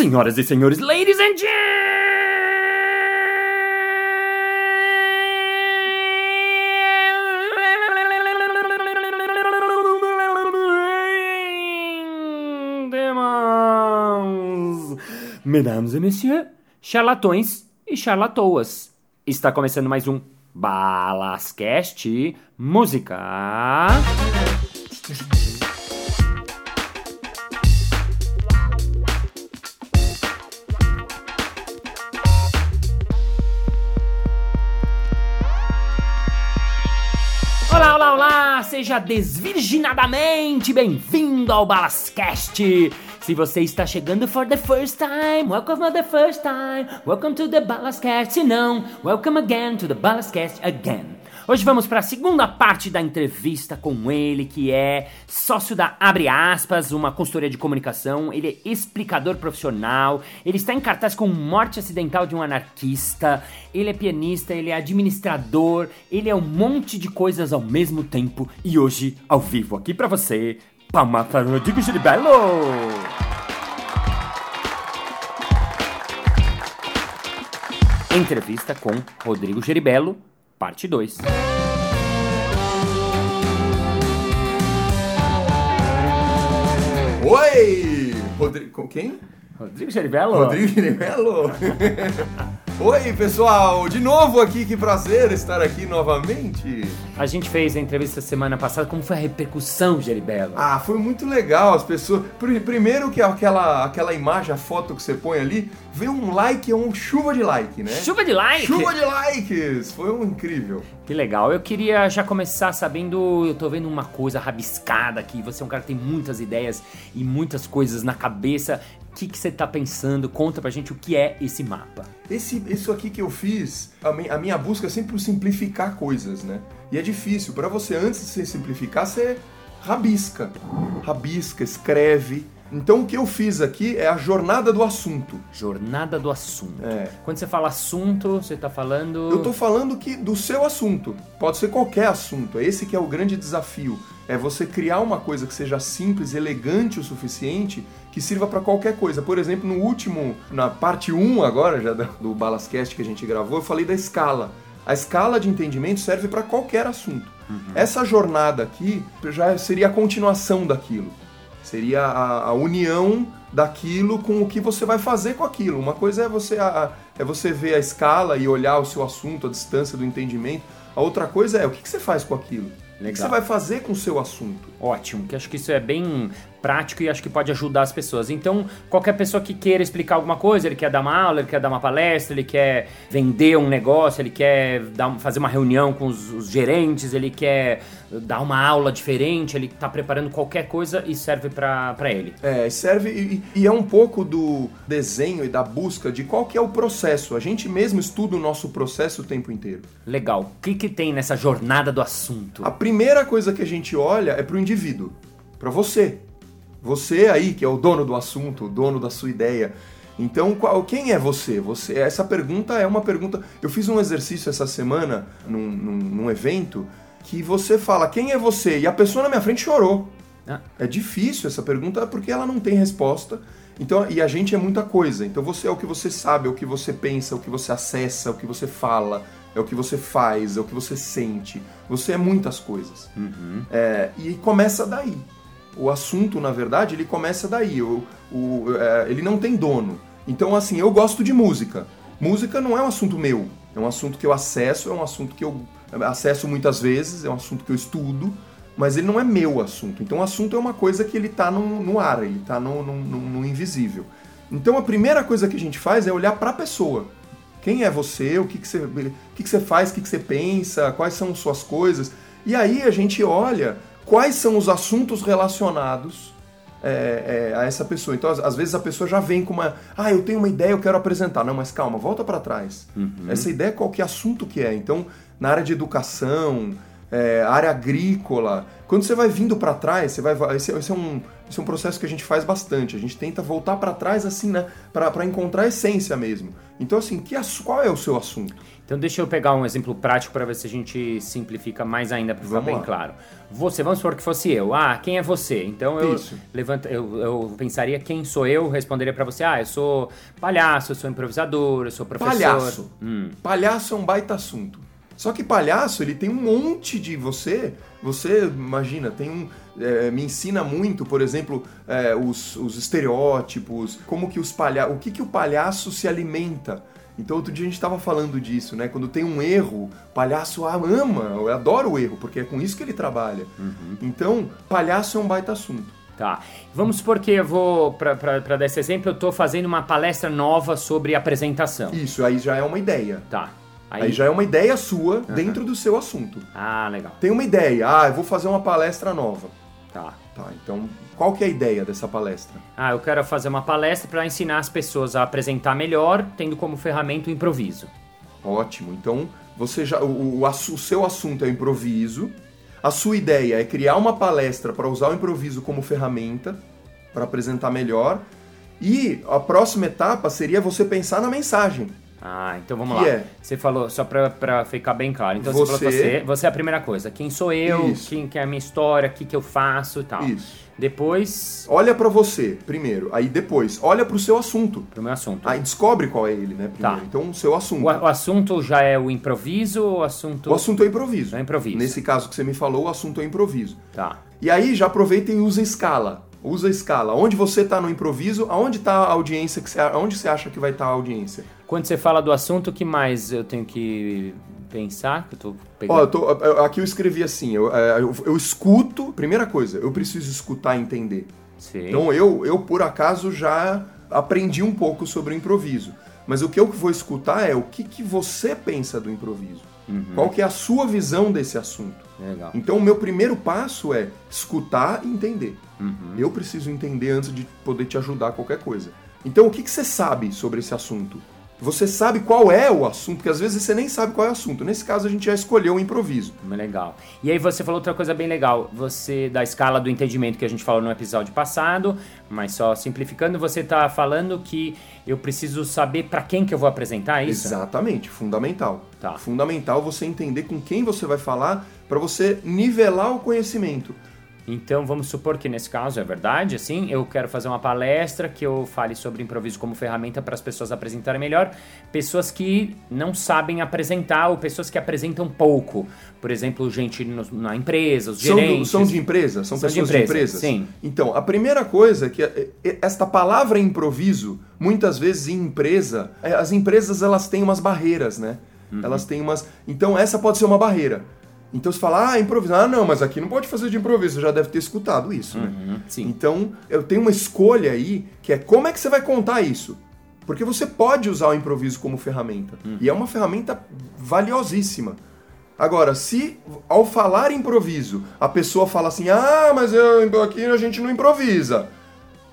Senhoras e senhores, ladies and gentlemen, mesdames et messieurs, charlatões e charlatoas. Está começando mais um Balascast Música. Olá, olá, olá! Seja desvirginadamente bem-vindo ao Balascast! Se você está chegando for the first time, welcome for the first time, welcome to the Balascast. Se não, welcome again to the Balascast again. Hoje vamos para a segunda parte da entrevista com ele, que é sócio da Abre Aspas, uma consultoria de comunicação. Ele é explicador profissional, ele está em cartaz com Morte Acidental de um Anarquista, ele é pianista, ele é administrador, ele é um monte de coisas ao mesmo tempo. E hoje, ao vivo, aqui para você, Palma para Rodrigo Gilibello! Entrevista com Rodrigo Geribello, parte 2. Oi! Rodrigo. com Quem? Rodrigo Geribello? Rodrigo Giremelo? Oi, pessoal! De novo aqui, que prazer estar aqui novamente. A gente fez a entrevista semana passada, como foi a repercussão, Geribello? Ah, foi muito legal, as pessoas. Pri- Primeiro que aquela, aquela imagem, a foto que você põe ali, veio um like, um chuva de like, né? Chuva de like! Chuva de likes! Foi um incrível. Que legal. Eu queria já começar sabendo, eu tô vendo uma coisa rabiscada aqui. Você é um cara que tem muitas ideias e muitas coisas na cabeça. Que, que você tá pensando? Conta pra gente o que é esse mapa. Esse, isso aqui que eu fiz, a minha busca é sempre por simplificar coisas, né? E é difícil. Para você, antes de você simplificar, você rabisca. Rabisca, escreve. Então o que eu fiz aqui é a jornada do assunto. Jornada do assunto. É. Quando você fala assunto, você tá falando. Eu tô falando que do seu assunto. Pode ser qualquer assunto. É esse que é o grande desafio. É você criar uma coisa que seja simples, elegante o suficiente, que sirva para qualquer coisa. Por exemplo, no último, na parte 1 agora, já do Balascast que a gente gravou, eu falei da escala. A escala de entendimento serve para qualquer assunto. Essa jornada aqui já seria a continuação daquilo. Seria a, a união daquilo com o que você vai fazer com aquilo. Uma coisa é você, a- é você ver a escala e olhar o seu assunto, a distância do entendimento. A outra coisa é o que, que você faz com aquilo. O que Legal. você vai fazer com o seu assunto? Ótimo, que acho que isso é bem prático e acho que pode ajudar as pessoas. Então, qualquer pessoa que queira explicar alguma coisa, ele quer dar uma aula, ele quer dar uma palestra, ele quer vender um negócio, ele quer dar, fazer uma reunião com os, os gerentes, ele quer dar uma aula diferente, ele tá preparando qualquer coisa e serve pra pra ele. É, serve e, e é um pouco do desenho e da busca de qual que é o processo. A gente mesmo estuda o nosso processo o tempo inteiro. Legal. O que, que tem nessa jornada do assunto? A primeira coisa que a gente olha é pro indivíduo, para você. Você aí que é o dono do assunto, o dono da sua ideia. Então, qual, quem é você? Você essa pergunta é uma pergunta. Eu fiz um exercício essa semana num, num, num evento que você fala quem é você e a pessoa na minha frente chorou. Ah, É difícil essa pergunta porque ela não tem resposta. Então, e a gente é muita coisa. Então você é o que você sabe, é o que você pensa, é o que você acessa, é o que você fala, é o que você faz, é o que você sente. Você é muitas coisas. É, e começa daí. O assunto, na verdade, ele começa daí. O, o, é, ele não tem dono. Então, assim, eu gosto de música. Música não é um assunto meu. É um assunto que eu acesso, é um assunto que eu acesso muitas vezes, é um assunto que eu estudo, mas ele não é meu assunto. Então, o assunto é uma coisa que ele está no, no ar, ele está no, no, no- no invisível. Então, a primeira coisa que a gente faz é olhar para a pessoa. Quem é você? O que, que, você, o que, que você faz? O que, que você pensa? Quais são suas coisas? E aí a gente olha quais são os assuntos relacionados é, é, a essa pessoa. Então, às, às vezes a pessoa já vem com uma. Ah, eu tenho uma ideia, eu quero apresentar. Não, mas calma, volta para trás. Essa ideia, qual que assunto que é? Então, na área de educação, é, área agrícola. Quando você vai vindo para trás, você vai. Esse, esse, é um, esse é um processo que a gente faz bastante. A gente tenta voltar para trás, assim, né? Para encontrar a essência mesmo. Então, assim, que, qual é o seu assunto? Então deixa eu pegar um exemplo prático para ver se a gente simplifica mais ainda para ficar bem lá. claro. Você, vamos supor que fosse eu. Ah, quem é você? Então eu levanta, eu, eu pensaria quem sou eu, responderia para você: Ah, eu sou palhaço, eu sou improvisador, eu sou professor. Palhaço. Hum. Palhaço é um baita assunto. Só que palhaço, ele tem um monte de você. Você imagina, tem um. É, me ensina muito, por exemplo, é, os, os estereótipos, como que os palhaços. O que, que o palhaço se alimenta então outro dia a gente estava falando disso, né? Quando tem um erro, palhaço ama, eu adoro o erro, porque é com isso que ele trabalha. Uhum. Então, palhaço é um baita assunto. Tá. Vamos supor que eu vou, para dar esse exemplo, eu estou fazendo uma palestra nova sobre apresentação. Isso, aí já é uma ideia. Tá. Aí, aí já é uma ideia sua uhum. dentro do seu assunto. Ah, legal. Tem uma ideia, ah, eu vou fazer uma palestra nova. Tá. Tá, então qual que é a ideia dessa palestra? Ah, eu quero fazer uma palestra para ensinar as pessoas a apresentar melhor, tendo como ferramenta o improviso. Ótimo. Então, você já o, o, o seu assunto é o improviso. A sua ideia é criar uma palestra para usar o improviso como ferramenta para apresentar melhor. E a próxima etapa seria você pensar na mensagem. Ah, então vamos lá. É? Você falou, só pra, ficar bem claro. Então você, você falou você, você é a primeira coisa. Quem sou eu, Isso. quem que é a minha história, o que, que eu faço e tal. Isso. Depois. Olha para você, primeiro. Aí depois, olha pro seu assunto. Pro meu assunto. Aí descobre qual é ele, né? Primeiro. Tá. Então, o seu assunto. O, o, assunto já é o improviso ou o assunto. O assunto é improviso. É improviso. Nesse caso que você me falou, o assunto é improviso. Tá. E aí já aproveita e usa escala. Usa a escala. Onde você está no improviso, aonde está a audiência, que você, aonde você acha que vai estar tá a audiência? Quando você fala do assunto, o que mais eu tenho que pensar? Que eu tô pegando... Ó, eu tô, aqui eu escrevi assim, eu, é, eu, eu, escuto, primeira coisa, eu preciso escutar e entender. Sim. Então eu, eu, por acaso, já aprendi um pouco sobre o improviso. Mas o que eu vou escutar é o que, que você pensa do improviso. Uhum. Qual que é a sua visão desse assunto? Legal. Então o meu primeiro passo é escutar e entender. Uhum. Eu preciso entender antes de poder te ajudar a qualquer coisa. Então o que, que você sabe sobre esse assunto? Você sabe qual é o assunto, porque às vezes você nem sabe qual é o assunto. Nesse caso, a gente já escolheu o um improviso. Legal. E aí você falou outra coisa bem legal. Você, da escala do entendimento que a gente falou no episódio passado, mas só simplificando, você está falando que eu preciso saber para quem que eu vou apresentar é isso? Exatamente, fundamental. Tá. Fundamental você entender com quem você vai falar para você nivelar o conhecimento. Então vamos supor que nesse caso é verdade, assim, eu quero fazer uma palestra que eu fale sobre improviso como ferramenta para as pessoas apresentarem melhor, pessoas que não sabem apresentar ou pessoas que apresentam pouco, por exemplo, gente no, na empresa, os são gerentes. Do, são de empresa, são, são pessoas de, empresa, de empresas. Sim. Então a primeira coisa é que é, é, esta palavra improviso, muitas vezes em empresa, é, as empresas elas têm umas barreiras, né? Uhum. Elas têm umas, então essa pode ser uma barreira. Então você fala, ah, improvisar. Ah, não, mas aqui não pode fazer de improviso. Você já deve ter escutado isso, né? Uhum, sim. Então, eu tenho uma escolha aí, que é como é que você vai contar isso? Porque você pode usar o improviso como ferramenta. Uhum. E é uma ferramenta valiosíssima. Agora, se ao falar improviso, a pessoa fala assim, ah, mas eu, aqui a gente não improvisa.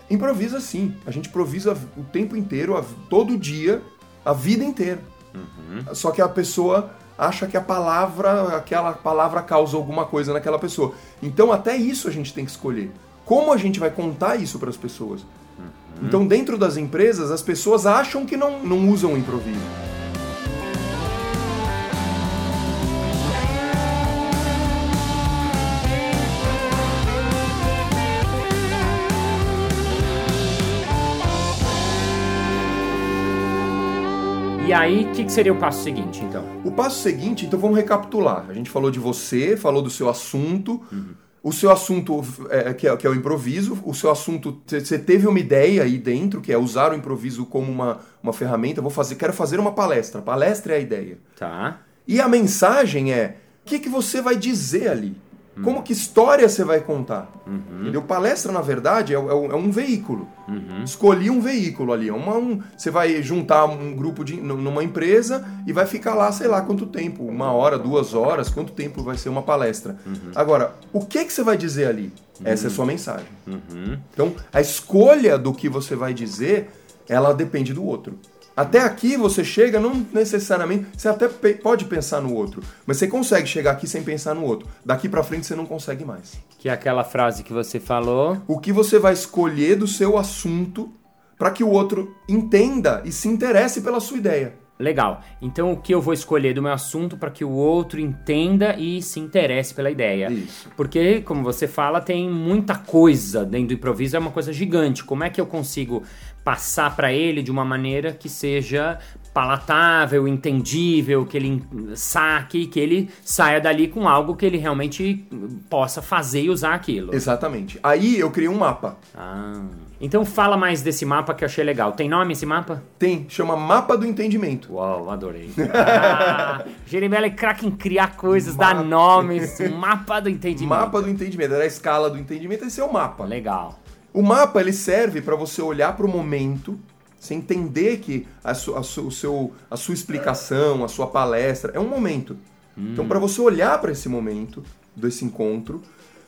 Improvisa sim. A gente improvisa o tempo inteiro, todo dia, a vida inteira. Uhum. Só que a pessoa acha que a palavra, aquela palavra causa alguma coisa naquela pessoa. Então até isso a gente tem que escolher. Como a gente vai contar isso para as pessoas? Uhum. Então dentro das empresas as pessoas acham que não, não usam o improviso. Aí, o que, que, seria o passo seguinte, então? O passo seguinte, então vamos recapitular. A gente falou de você, falou do seu assunto. Uhum. O seu assunto, é, que, é, que, é, o improviso, o seu assunto, você teve uma ideia aí dentro, que é usar o improviso como uma, uma ferramenta. Vou fazer, quero fazer uma palestra. Palestra é a ideia. Tá. E a mensagem é: o que, que você vai dizer ali? Como que história você vai contar? Uhum. Entendeu? Palestra, na verdade, é, é, é um veículo. Uhum. Escolhi um veículo ali. É uma, um, você vai juntar um grupo de, numa empresa e vai ficar lá, sei lá quanto tempo. Uma hora, duas horas, quanto tempo vai ser uma palestra. Uhum. Agora, o que, que você vai dizer ali? Essa é a sua mensagem. Uhum. Então, a escolha do que você vai dizer, ela depende do outro. Até aqui você chega, não necessariamente. Você até pode pensar no outro, mas você consegue chegar aqui sem pensar no outro. Daqui pra frente você não consegue mais. Que é aquela frase que você falou. O que você vai escolher do seu assunto para que o outro entenda e se interesse pela sua ideia. Legal. Então o que eu vou escolher do meu assunto para que o outro entenda e se interesse pela ideia. Isso. Porque, como você fala, tem muita coisa dentro do improviso, é uma coisa gigante. Como é que eu consigo passar para ele de uma maneira que seja palatável, entendível, que ele saque, que ele saia dali com algo que ele realmente possa fazer e usar aquilo. Exatamente. Aí eu criei um mapa. Ah. Então fala mais desse mapa que eu achei legal. Tem nome esse mapa? Tem, chama Mapa do Entendimento. Uau, adorei. Ah, Jeremiah é craque em criar coisas, dar nomes, mapa do entendimento. Mapa do entendimento, era a escala do entendimento, esse é o mapa. Legal. O mapa ele serve para você olhar para o momento, você entender que a, su- a su- o seu, a sua explicação, a sua palestra é um momento. Então, para você olhar para esse momento desse encontro,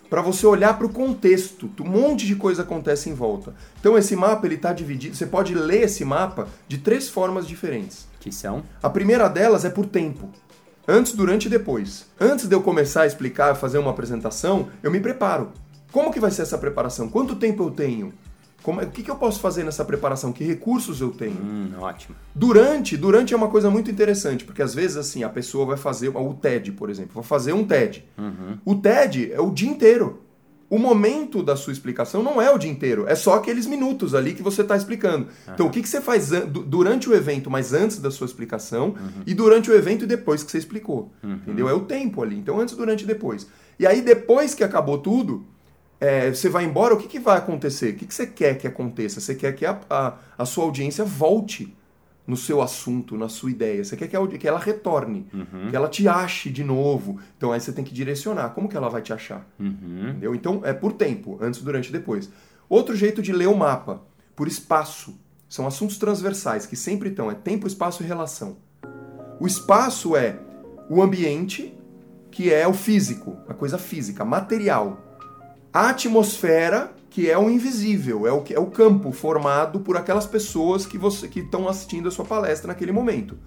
para você olhar para o contexto, um monte de coisa acontece em volta. Então, esse mapa ele está dividido. Você pode ler esse mapa de três formas diferentes. Que são? A primeira delas é por tempo. Antes, durante e depois. Antes de eu começar a explicar, fazer uma apresentação, eu me preparo. Como que vai ser essa preparação? Quanto tempo eu tenho? Como é- o que, que eu posso fazer nessa preparação? Que recursos eu tenho? Hum, ótimo. Durante, durante é uma coisa muito interessante, porque às vezes assim, a pessoa vai fazer o TED, por exemplo, vai fazer um TED. O TED é o dia inteiro. O momento da sua explicação não é o dia inteiro, é só aqueles minutos ali que você está explicando. Então, o que, que você faz an- du- durante o evento, mas antes da sua explicação, e durante o evento e depois que você explicou. Entendeu? É o tempo ali. Então, antes, durante e depois. E aí, depois que acabou tudo, é, você vai embora, o que, que vai acontecer? O que, que você quer que aconteça? Você quer que a, a, a sua audiência volte no seu assunto, na sua ideia. Você quer que, a que ela retorne, que ela te ache de novo. Então aí você tem que direcionar. Como que ela vai te achar? Uhum. Entendeu? Então é por tempo, antes, durante e depois. Outro jeito de ler o mapa, por espaço. São assuntos transversais que sempre estão, é tempo, espaço e relação. O espaço é o ambiente, que é o físico, a coisa física, material. A atmosfera, que é o invisível, é o, que- é o campo formado por aquelas pessoas que você que estão assistindo a sua palestra naquele momento.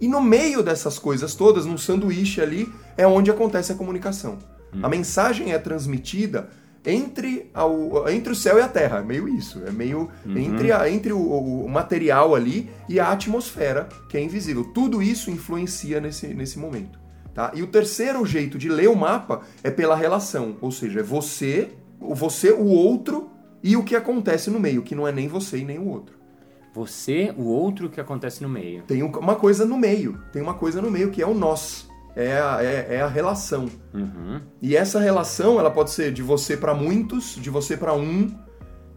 E no meio dessas coisas todas, num sanduíche ali, é onde acontece a comunicação. A mensagem é transmitida entre, ao- entre o céu e a terra, é meio isso, é meio entre, a- entre o, o- o material ali e a atmosfera, que é invisível. Tudo isso influencia nesse, nesse momento. Tá? E o terceiro jeito de ler o mapa é pela relação, ou seja, é você, o você, o outro e o que acontece no meio, que não é nem você e nem o outro. Você, o outro que acontece no meio. Tem um- uma coisa no meio, tem uma coisa no meio que é o nós, é a, é, é a relação. Uhum. E essa relação, ela pode ser de você para muitos, de você para um,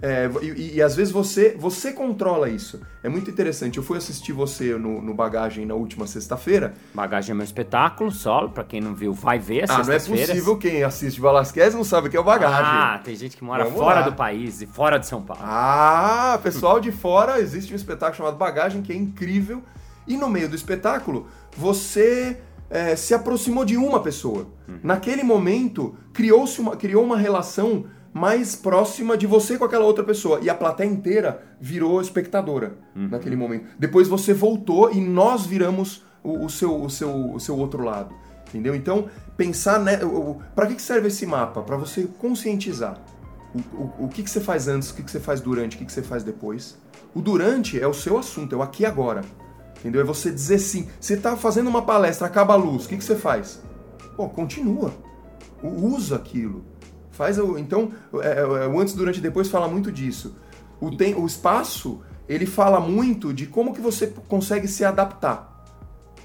é, e, e às vezes você você controla isso. É muito interessante. Eu fui assistir você no, no Bagagem na última sexta-feira. Bagagem é meu espetáculo, solo. Pra quem não viu, vai ver Ah, não é possível quem assiste Balasquez não sabe o que é o Bagagem. Ah, tem gente que mora Vamos fora lá. do país e fora de São Paulo. Ah, pessoal de fora, existe um espetáculo chamado Bagagem que é incrível. E no meio do espetáculo, você é, se aproximou de uma pessoa. Naquele momento, criou-se uma, criou uma relação mais próxima de você com aquela outra pessoa. E a plateia inteira virou espectadora naquele momento. Depois você voltou e nós viramos o, o seu, o, seu, o seu outro lado. Entendeu? Então, pensar, né? Para que serve esse mapa? Para você conscientizar. O, o, o que, que você faz antes, o que, que você faz durante, o que, que você faz depois. O durante é o seu assunto, é o aqui e agora. Entendeu? É você dizer sim. Você tá fazendo uma palestra, acaba a luz, o que, que você faz? Pô, continua. Usa aquilo. Faz o. Então, é, é, o antes, durante e depois fala muito disso. O, tem, o espaço, ele fala muito de como que você consegue se adaptar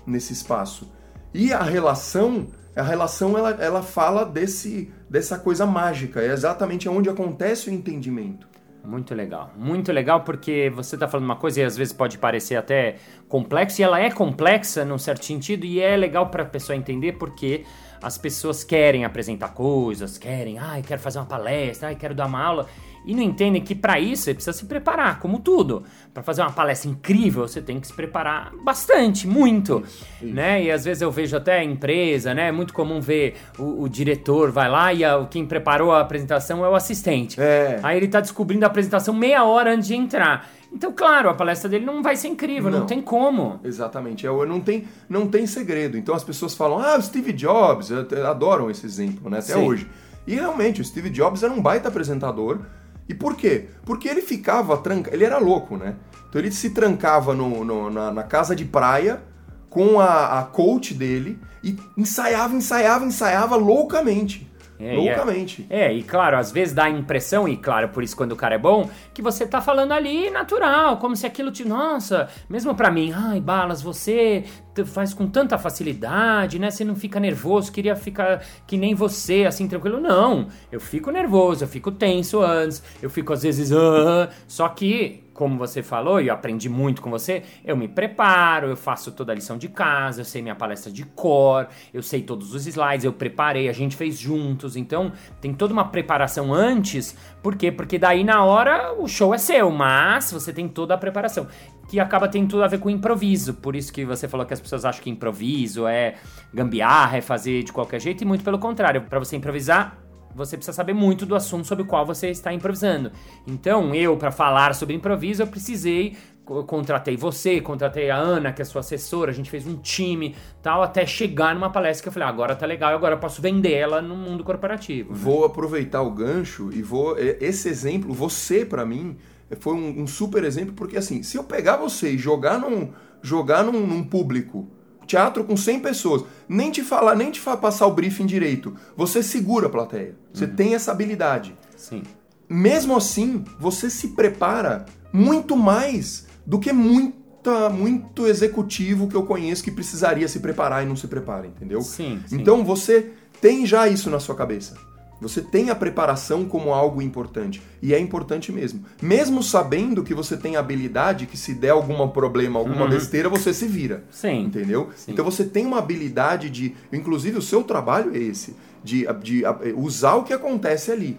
nesse espaço. E a relação, a relação ela, ela fala desse, dessa coisa mágica, é exatamente onde acontece o entendimento. Muito legal. Muito legal porque você está falando uma coisa e às vezes pode parecer até complexo, e ela é complexa num certo sentido, e é legal para a pessoa entender porque as pessoas querem apresentar coisas, querem, ai, quero fazer uma palestra, ai, quero dar uma aula, e não entendem que para isso você precisa se preparar, como tudo. Para fazer uma palestra incrível, você tem que se preparar bastante, muito, né? E às vezes eu vejo até empresa, né? É muito comum ver o, o diretor vai lá e a- quem preparou a apresentação é o assistente. É. Aí ele tá descobrindo a apresentação meia hora antes de entrar. Então, claro, a palestra dele não vai ser incrível, não, Não. tem como. Exatamente, é, não, tem, não tem segredo. Então as pessoas falam, ah, o Steve Jobs, adoram esse exemplo, né, até Sim. hoje. E realmente, o Steve Jobs era um baita apresentador. E por quê? Porque ele ficava tranca... ele era louco, né? Então ele se trancava no, no- na, na casa de praia com a, a coach dele e ensaiava, ensaiava, ensaiava loucamente. É, é- loucamente. É, e claro, às vezes dá a impressão, e claro, por isso quando o cara é bom, que você tá falando ali natural, como se aquilo te. Nossa, mesmo pra mim, ai, Balas, você faz com tanta facilidade, né? Você não fica nervoso, queria ficar que nem você, assim, tranquilo. Não, eu fico nervoso, eu fico tenso antes, eu fico às vezes. "Ah", só que. Como você falou, e eu aprendi muito com você, eu me preparo, eu faço toda a lição de casa, eu sei minha palestra de cor, eu sei todos os slides, eu preparei, a gente fez juntos, então tem toda uma preparação antes, por quê? Porque daí na hora o show é seu, mas você tem toda a preparação, que acaba tendo tudo a ver com improviso, por isso que você falou que as pessoas acham que improviso é gambiarra, é fazer de qualquer jeito, e muito pelo contrário, para você improvisar, você precisa saber muito do assunto sobre o qual você está improvisando. Então, eu, para falar sobre improviso, eu precisei. eu Contratei você, contratei a Ana, que é sua assessora, a gente fez um time tal, até chegar numa palestra que eu falei, ah, agora tá legal, agora eu posso vender ela no mundo corporativo. Vou aproveitar o gancho e vou. Esse exemplo, você pra mim, foi um, um super exemplo, porque assim, se eu pegar você e jogar num, jogar num, num público, teatro com 100 pessoas, nem te falar, nem te passar o briefing direito, você segura a plateia. Você tem essa habilidade. Sim. Mesmo assim, você se prepara muito mais do que muita, muito executivo que eu conheço que precisaria se preparar e não se prepara, entendeu? Sim, sim. Então você tem já isso na sua cabeça. Você tem a preparação como algo importante. E é importante mesmo. Mesmo sabendo que você tem habilidade, que se der algum problema, alguma besteira, você se vira. Uhum. Sim. Entendeu? Sim. Então você tem uma habilidade de. Inclusive, o seu trabalho é esse. De, de usar o que acontece ali.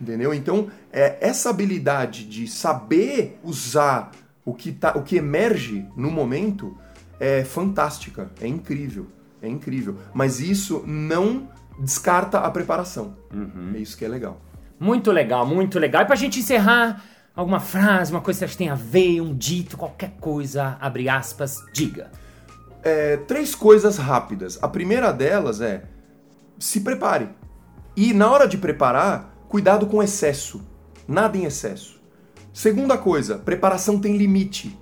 Entendeu? Então, é, essa habilidade de saber usar o que, tá, o que emerge no momento é fantástica, é incrível, é incrível. Mas isso não descarta a preparação. É isso que é legal. Muito legal, muito legal. E pra gente encerrar, alguma frase, uma coisa que você acha que tem a ver, um dito, qualquer coisa, abre aspas, diga. É, três coisas rápidas. A primeira delas é se prepare. E na hora de preparar, cuidado com excesso. Nada em excesso. Segunda coisa, preparação tem limite.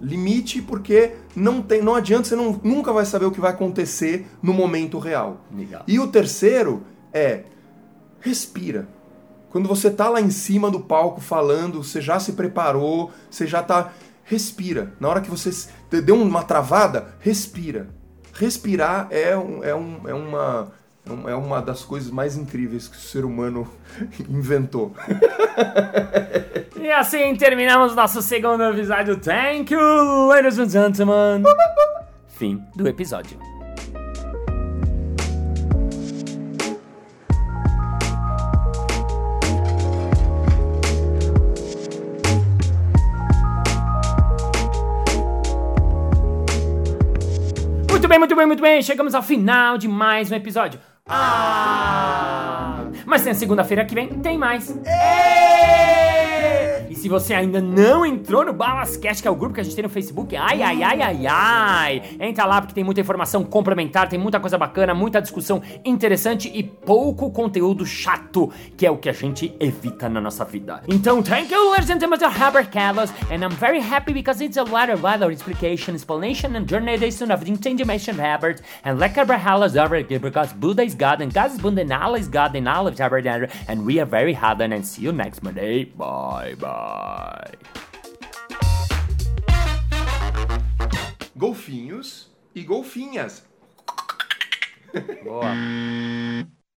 Limite porque não tem, não adianta, você não, nunca vai saber o que vai acontecer no momento real. Legal. E o terceiro é respira. Quando você tá lá em cima do palco falando, você já se preparou, você já tá respira. Na hora que você deu uma travada, respira. Respirar é, um, é, um, é uma é é uma das coisas mais incríveis que o ser humano inventou. E assim terminamos nosso segundo episódio. Thank you, ladies and gentlemen. Fim do episódio. Muito bem, muito bem, muito bem. Chegamos ao final de mais um episódio. Ah! Mas tem a segunda-feira que vem, tem mais. E se você ainda não entrou no Balascast, que é o grupo que a gente tem no Facebook, ai, ai, ai, ai, ai, entra lá porque tem muita informação complementar, tem muita coisa bacana, muita discussão interessante e pouco conteúdo chato, que é o que a gente evita na nossa vida. Então, thank you, ladies and gentlemen, Herbert Carlos, and I'm very happy because it's a lot of other explication, explanation, and journalization of the intention Herbert, and like over here because Buddha is God, and God is Buddha, and Allah is God, and Allah is Herbert, and we are very hard, and see you next Monday. Bye, bye. Golfinhos e golfinhas. Boa.